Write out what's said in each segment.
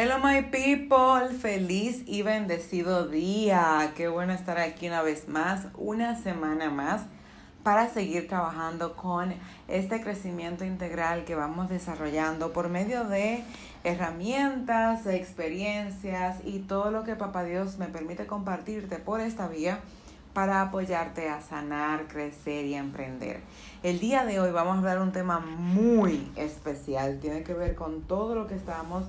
Hello my people, feliz y bendecido día. Qué bueno estar aquí una vez más, una semana más, para seguir trabajando con este crecimiento integral que vamos desarrollando por medio de herramientas, experiencias y todo lo que Papá Dios me permite compartirte por esta vía para apoyarte a sanar, crecer y emprender. El día de hoy vamos a hablar un tema muy especial, tiene que ver con todo lo que estamos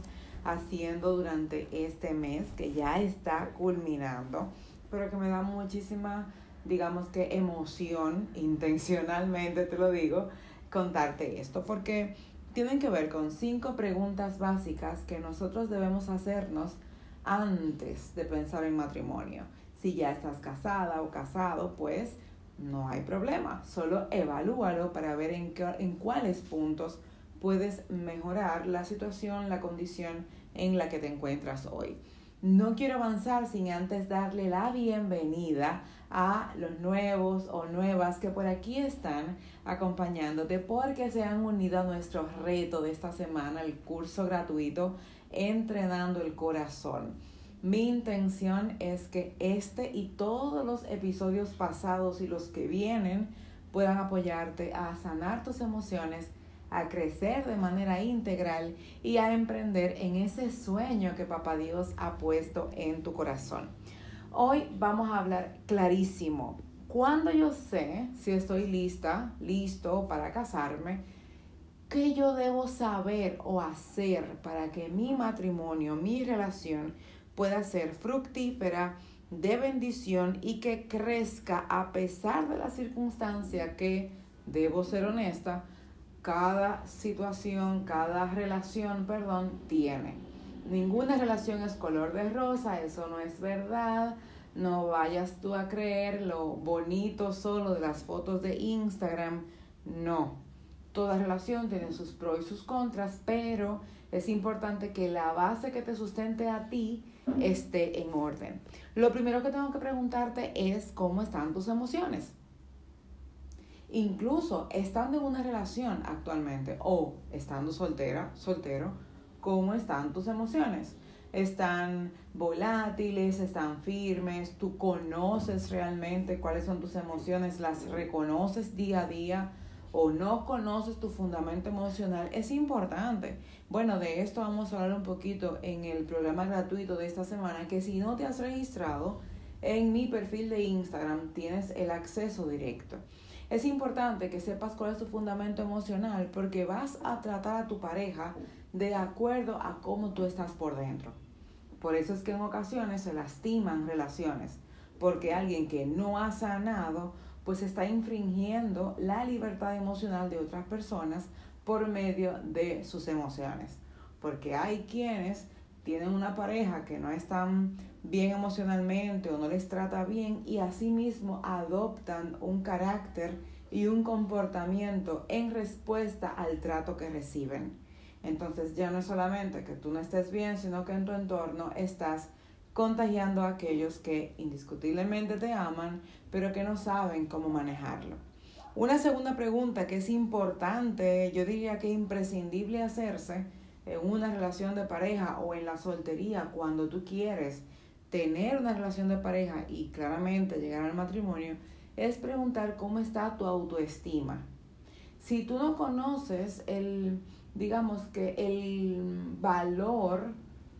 haciendo durante este mes que ya está culminando, pero que me da muchísima, digamos que emoción, intencionalmente te lo digo, contarte esto, porque tienen que ver con cinco preguntas básicas que nosotros debemos hacernos antes de pensar en matrimonio. Si ya estás casada o casado, pues no hay problema, solo evalúalo para ver en, qué, en cuáles puntos puedes mejorar la situación, la condición en la que te encuentras hoy. No quiero avanzar sin antes darle la bienvenida a los nuevos o nuevas que por aquí están acompañándote porque se han unido a nuestro reto de esta semana, el curso gratuito Entrenando el Corazón. Mi intención es que este y todos los episodios pasados y los que vienen puedan apoyarte a sanar tus emociones a crecer de manera integral y a emprender en ese sueño que Papá Dios ha puesto en tu corazón. Hoy vamos a hablar clarísimo. Cuando yo sé si estoy lista, listo para casarme, ¿qué yo debo saber o hacer para que mi matrimonio, mi relación pueda ser fructífera, de bendición y que crezca a pesar de la circunstancia que, debo ser honesta, cada situación, cada relación, perdón, tiene. Ninguna relación es color de rosa, eso no es verdad. No vayas tú a creer lo bonito solo de las fotos de Instagram. No. Toda relación tiene sus pros y sus contras, pero es importante que la base que te sustente a ti esté en orden. Lo primero que tengo que preguntarte es cómo están tus emociones incluso estando en una relación actualmente o estando soltera, soltero, ¿cómo están tus emociones? Están volátiles, están firmes, tú conoces realmente cuáles son tus emociones, las reconoces día a día o no conoces tu fundamento emocional, es importante. Bueno, de esto vamos a hablar un poquito en el programa gratuito de esta semana, que si no te has registrado en mi perfil de Instagram, tienes el acceso directo. Es importante que sepas cuál es tu fundamento emocional porque vas a tratar a tu pareja de acuerdo a cómo tú estás por dentro. Por eso es que en ocasiones se lastiman relaciones, porque alguien que no ha sanado, pues está infringiendo la libertad emocional de otras personas por medio de sus emociones. Porque hay quienes tienen una pareja que no están bien emocionalmente o no les trata bien y asimismo adoptan un carácter y un comportamiento en respuesta al trato que reciben. Entonces ya no es solamente que tú no estés bien, sino que en tu entorno estás contagiando a aquellos que indiscutiblemente te aman, pero que no saben cómo manejarlo. Una segunda pregunta que es importante, yo diría que imprescindible hacerse en una relación de pareja o en la soltería cuando tú quieres tener una relación de pareja y claramente llegar al matrimonio, es preguntar cómo está tu autoestima. Si tú no conoces el, digamos que el valor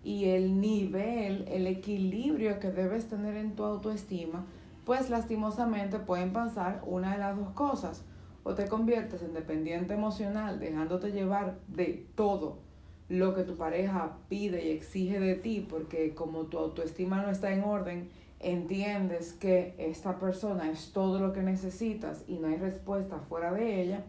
y el nivel, el equilibrio que debes tener en tu autoestima, pues lastimosamente pueden pasar una de las dos cosas. O te conviertes en dependiente emocional, dejándote llevar de todo lo que tu pareja pide y exige de ti, porque como tu autoestima no está en orden, entiendes que esta persona es todo lo que necesitas y no hay respuesta fuera de ella,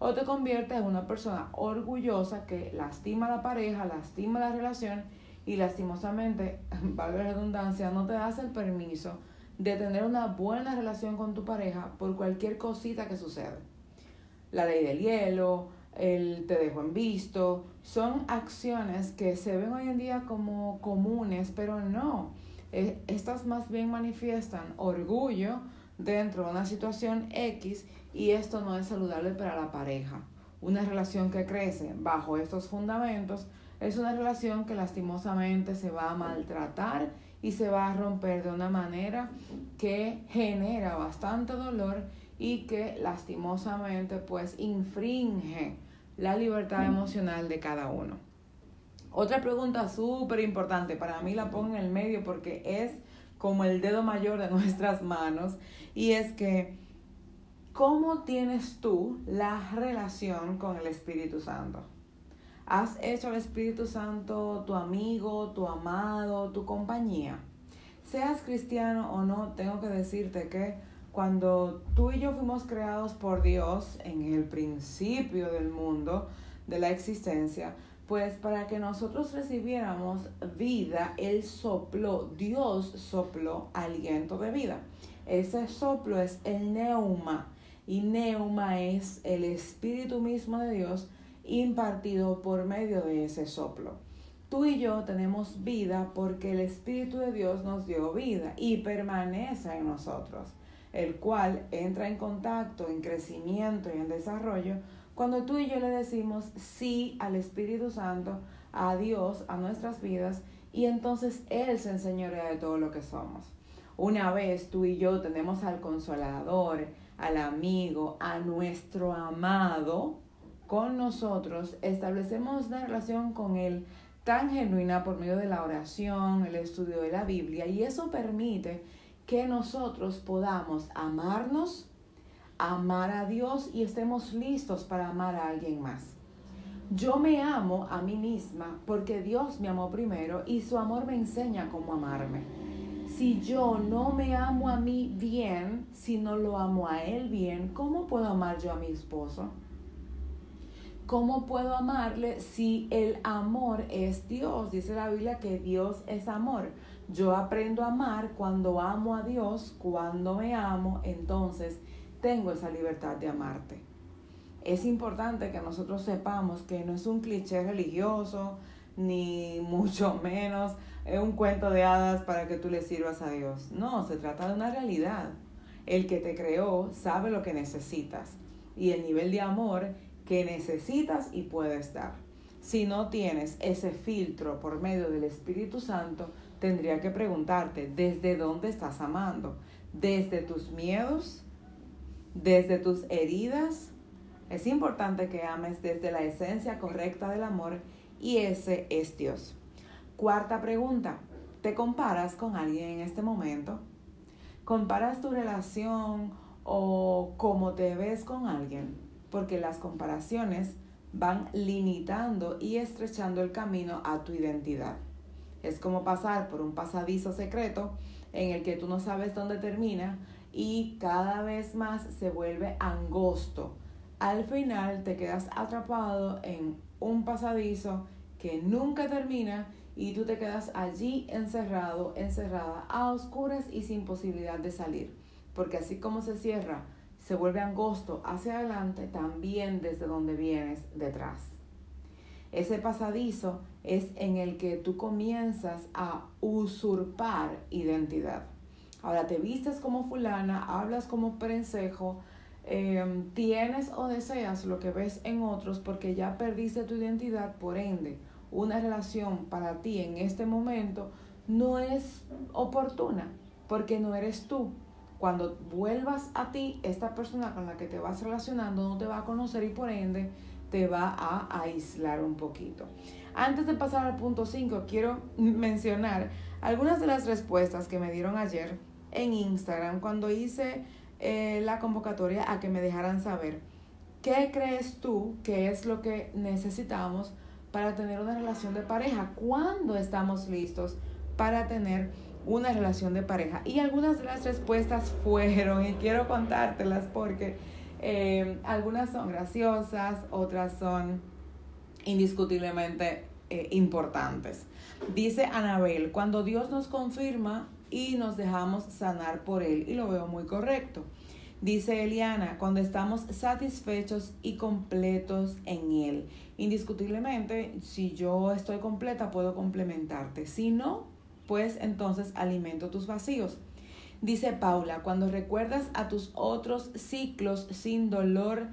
o te conviertes en una persona orgullosa que lastima a la pareja, lastima la relación y lastimosamente, valga la redundancia, no te das el permiso de tener una buena relación con tu pareja por cualquier cosita que suceda. La ley del hielo, el te dejo en visto, son acciones que se ven hoy en día como comunes, pero no. Eh, estas más bien manifiestan orgullo dentro de una situación X y esto no es saludable para la pareja. Una relación que crece bajo estos fundamentos es una relación que lastimosamente se va a maltratar y se va a romper de una manera que genera bastante dolor y que lastimosamente pues infringe la libertad emocional de cada uno. Otra pregunta súper importante, para mí la pongo en el medio porque es como el dedo mayor de nuestras manos y es que ¿cómo tienes tú la relación con el Espíritu Santo? ¿Has hecho al Espíritu Santo tu amigo, tu amado, tu compañía? Seas cristiano o no, tengo que decirte que cuando tú y yo fuimos creados por Dios en el principio del mundo, de la existencia, pues para que nosotros recibiéramos vida, Él sopló, Dios sopló aliento de vida. Ese soplo es el neuma y neuma es el espíritu mismo de Dios impartido por medio de ese soplo. Tú y yo tenemos vida porque el Espíritu de Dios nos dio vida y permanece en nosotros, el cual entra en contacto, en crecimiento y en desarrollo cuando tú y yo le decimos sí al Espíritu Santo, a Dios, a nuestras vidas, y entonces Él se enseñorea de todo lo que somos. Una vez tú y yo tenemos al consolador, al amigo, a nuestro amado, con nosotros, establecemos una relación con Él tan genuina por medio de la oración, el estudio de la Biblia, y eso permite que nosotros podamos amarnos, amar a Dios y estemos listos para amar a alguien más. Yo me amo a mí misma porque Dios me amó primero y su amor me enseña cómo amarme. Si yo no me amo a mí bien, si no lo amo a Él bien, ¿cómo puedo amar yo a mi esposo? ¿Cómo puedo amarle si el amor es Dios? Dice la Biblia que Dios es amor. Yo aprendo a amar cuando amo a Dios, cuando me amo, entonces tengo esa libertad de amarte. Es importante que nosotros sepamos que no es un cliché religioso, ni mucho menos un cuento de hadas para que tú le sirvas a Dios. No, se trata de una realidad. El que te creó sabe lo que necesitas y el nivel de amor que necesitas y puedes dar. Si no tienes ese filtro por medio del Espíritu Santo, tendría que preguntarte, ¿desde dónde estás amando? ¿Desde tus miedos? ¿Desde tus heridas? Es importante que ames desde la esencia correcta del amor y ese es Dios. Cuarta pregunta, ¿te comparas con alguien en este momento? ¿Comparas tu relación o cómo te ves con alguien? porque las comparaciones van limitando y estrechando el camino a tu identidad. Es como pasar por un pasadizo secreto en el que tú no sabes dónde termina y cada vez más se vuelve angosto. Al final te quedas atrapado en un pasadizo que nunca termina y tú te quedas allí encerrado, encerrada, a oscuras y sin posibilidad de salir. Porque así como se cierra se vuelve angosto hacia adelante, también desde donde vienes detrás. Ese pasadizo es en el que tú comienzas a usurpar identidad. Ahora te vistes como fulana, hablas como prensejo, em, tienes o deseas lo que ves en otros porque ya perdiste tu identidad, por ende, una relación para ti en este momento no es oportuna porque no eres tú, cuando vuelvas a ti, esta persona con la que te vas relacionando no te va a conocer y por ende te va a aislar un poquito. Antes de pasar al punto 5, quiero mencionar algunas de las respuestas que me dieron ayer en Instagram cuando hice eh, la convocatoria a que me dejaran saber qué crees tú que es lo que necesitamos para tener una relación de pareja, cuándo estamos listos para tener una relación de pareja. Y algunas de las respuestas fueron, y quiero contártelas porque eh, algunas son graciosas, otras son indiscutiblemente eh, importantes. Dice Anabel, cuando Dios nos confirma y nos dejamos sanar por Él, y lo veo muy correcto. Dice Eliana, cuando estamos satisfechos y completos en Él. Indiscutiblemente, si yo estoy completa, puedo complementarte. Si no, pues entonces alimento tus vacíos. Dice Paula, cuando recuerdas a tus otros ciclos sin dolor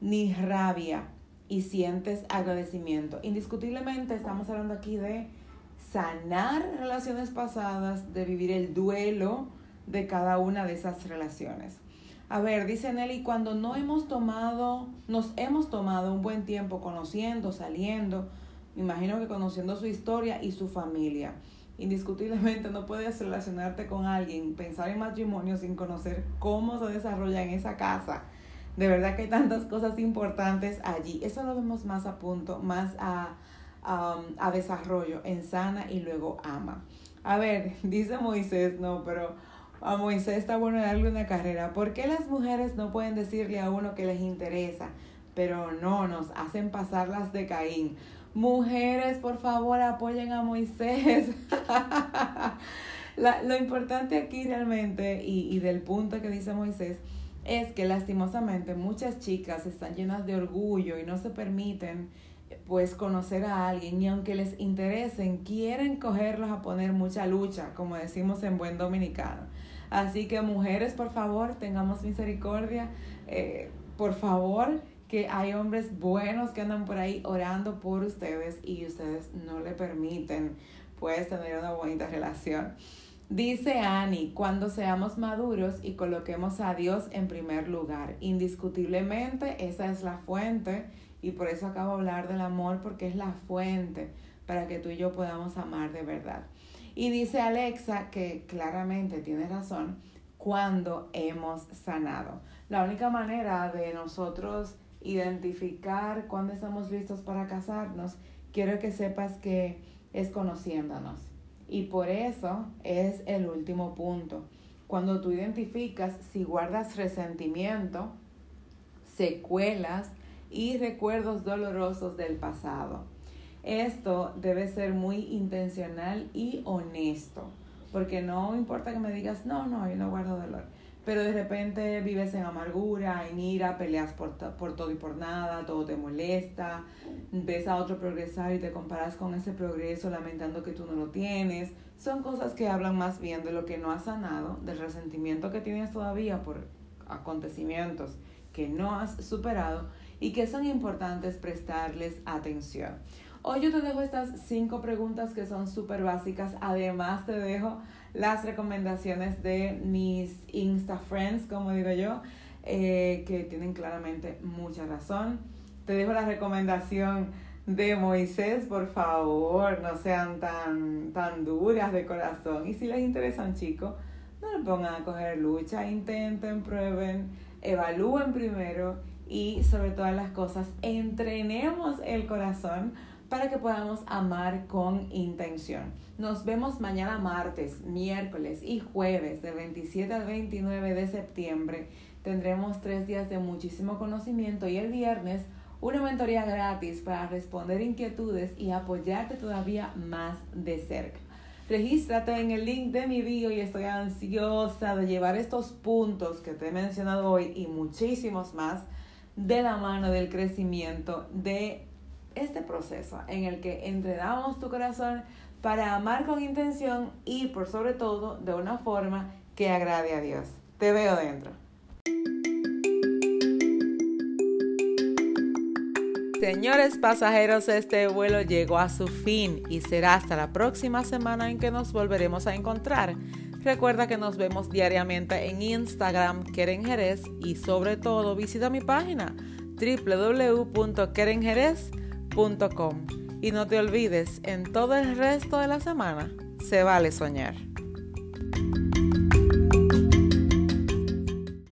ni rabia y sientes agradecimiento. Indiscutiblemente estamos hablando aquí de sanar relaciones pasadas, de vivir el duelo de cada una de esas relaciones. A ver, dice Nelly, cuando no hemos tomado, nos hemos tomado un buen tiempo conociendo, saliendo, me imagino que conociendo su historia y su familia. Indiscutiblemente no puedes relacionarte con alguien, pensar en matrimonio sin conocer cómo se desarrolla en esa casa. De verdad que hay tantas cosas importantes allí. Eso lo vemos más a punto, más a, desarrollo en sana y luego ama. A ver, dice Moisés, no, pero a Moisés está bueno darle una carrera. ¿Por qué las mujeres no pueden decirle a uno que les interesa? Pero no, nos hacen pasar las de Caín. Mujeres, por favor, apoyen a Moisés. lo importante aquí realmente, y, y del punto que dice Moisés, es que lastimosamente muchas chicas están llenas de orgullo y no se permiten pues conocer a alguien y aunque les interesen, quieren cogerlos a poner mucha lucha, como decimos en buen dominicano. Así que mujeres, por favor, tengamos misericordia. Eh, por favor, que hay hombres buenos que andan por ahí orando por ustedes y ustedes no le permiten pues tener una bonita relación. Dice Annie, cuando seamos maduros y coloquemos a Dios en primer lugar, indiscutiblemente esa es la fuente y por eso acabo de hablar del amor porque es la fuente para que tú y yo podamos amar de verdad. Y dice Alexa que claramente tiene razón cuando hemos sanado. La única manera de nosotros identificar cuando estamos listos para casarnos, quiero que sepas que es conociéndonos. Y por eso es el último punto. Cuando tú identificas si guardas resentimiento, secuelas y recuerdos dolorosos del pasado. Esto debe ser muy intencional y honesto, porque no importa que me digas, no, no, yo no guardo dolor, pero de repente vives en amargura, en ira, peleas por, por todo y por nada, todo te molesta, ves a otro progresar y te comparas con ese progreso lamentando que tú no lo tienes. Son cosas que hablan más bien de lo que no has sanado, del resentimiento que tienes todavía por acontecimientos que no has superado y que son importantes prestarles atención. Hoy yo te dejo estas cinco preguntas que son súper básicas. Además te dejo las recomendaciones de mis Insta Friends, como digo yo, eh, que tienen claramente mucha razón. Te dejo la recomendación de Moisés, por favor, no sean tan, tan duras de corazón. Y si les interesa un chico, no le pongan a coger lucha, intenten, prueben, evalúen primero y sobre todas las cosas, entrenemos el corazón para que podamos amar con intención. Nos vemos mañana martes, miércoles y jueves de 27 al 29 de septiembre. Tendremos tres días de muchísimo conocimiento y el viernes una mentoría gratis para responder inquietudes y apoyarte todavía más de cerca. Regístrate en el link de mi bio y estoy ansiosa de llevar estos puntos que te he mencionado hoy y muchísimos más de la mano del crecimiento de este proceso en el que entrenamos tu corazón para amar con intención y por sobre todo de una forma que agrade a Dios. Te veo dentro. Señores pasajeros, este vuelo llegó a su fin y será hasta la próxima semana en que nos volveremos a encontrar. Recuerda que nos vemos diariamente en Instagram, Keren Jerez, y sobre todo visita mi página www.kerenjerez.com y no te olvides, en todo el resto de la semana se vale soñar.